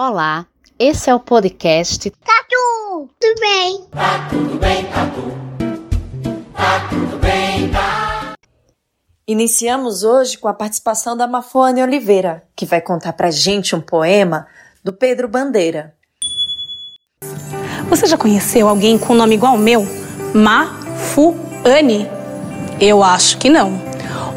Olá, esse é o podcast Tatu, tudo bem? Tá tudo bem, Tatu. Tá tudo bem, tá. Iniciamos hoje com a participação da Mafone Oliveira, que vai contar pra gente um poema do Pedro Bandeira. Você já conheceu alguém com nome igual ao meu? Mafuane? Eu acho que não.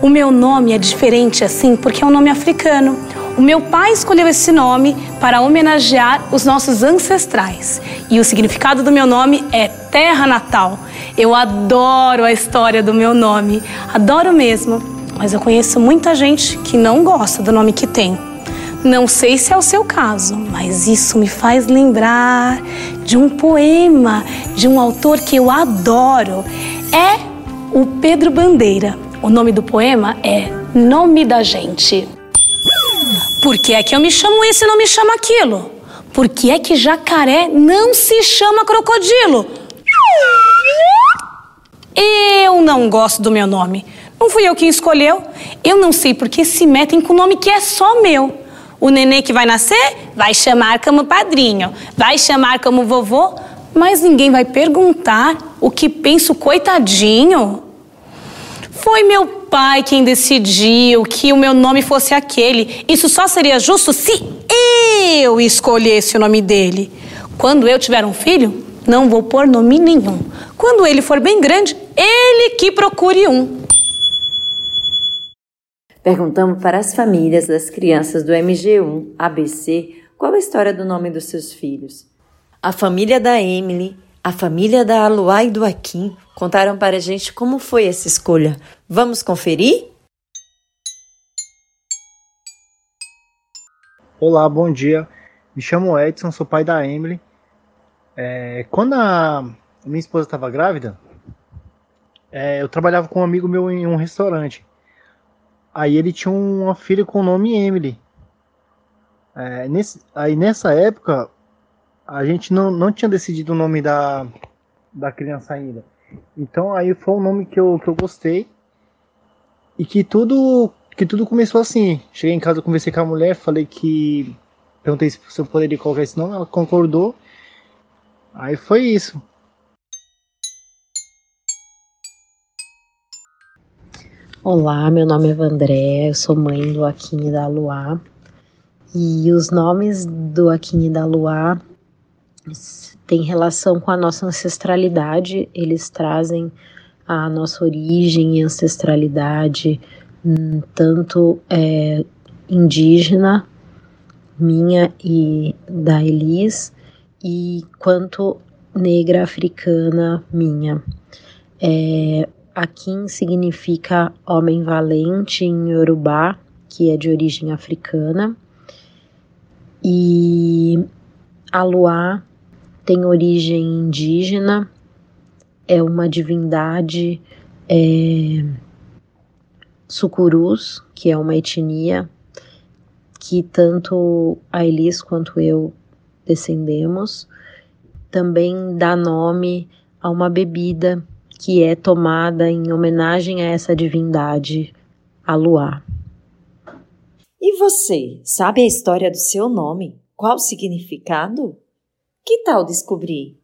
O meu nome é diferente assim porque é um nome africano. O meu pai escolheu esse nome para homenagear os nossos ancestrais. E o significado do meu nome é Terra Natal. Eu adoro a história do meu nome, adoro mesmo. Mas eu conheço muita gente que não gosta do nome que tem. Não sei se é o seu caso, mas isso me faz lembrar de um poema de um autor que eu adoro. É o Pedro Bandeira. O nome do poema é Nome da Gente. Por que é que eu me chamo isso e não me chamo aquilo? Por que é que jacaré não se chama crocodilo? Eu não gosto do meu nome. Não fui eu quem escolheu. Eu não sei por que se metem com o nome que é só meu. O nenê que vai nascer vai chamar como padrinho, vai chamar como vovô, mas ninguém vai perguntar o que penso, coitadinho. Foi meu pai quem decidiu que o meu nome fosse aquele. Isso só seria justo se eu escolhesse o nome dele. Quando eu tiver um filho, não vou pôr nome nenhum. Quando ele for bem grande, ele que procure um. Perguntamos para as famílias das crianças do MG1 ABC qual a história do nome dos seus filhos. A família da Emily, a família da Aluá e do Akin contaram para a gente como foi essa escolha. Vamos conferir? Olá, bom dia. Me chamo Edson, sou pai da Emily. É, quando a minha esposa estava grávida, é, eu trabalhava com um amigo meu em um restaurante. Aí ele tinha uma filha com o nome Emily. É, nesse, aí nessa época, a gente não, não tinha decidido o nome da, da criança ainda. Então aí foi um nome que eu, que eu gostei. E que tudo que tudo começou assim. Cheguei em casa, conversei com a mulher, falei que. Perguntei se eu poderia colocar esse nome, ela concordou. Aí foi isso. Olá, meu nome é Vandré, eu sou mãe do Aquim e da Luá. E os nomes do Aquim e da Luá têm relação com a nossa ancestralidade, eles trazem a nossa origem e ancestralidade, hum, tanto é, indígena, minha e da Elis, e quanto negra africana minha. É, Akin significa homem valente em Yorubá, que é de origem africana. E Aluá tem origem indígena, é uma divindade é, sucurus, que é uma etnia que tanto a Elis quanto eu descendemos. Também dá nome a uma bebida que é tomada em homenagem a essa divindade, a Luá. E você, sabe a história do seu nome? Qual o significado? Que tal descobrir?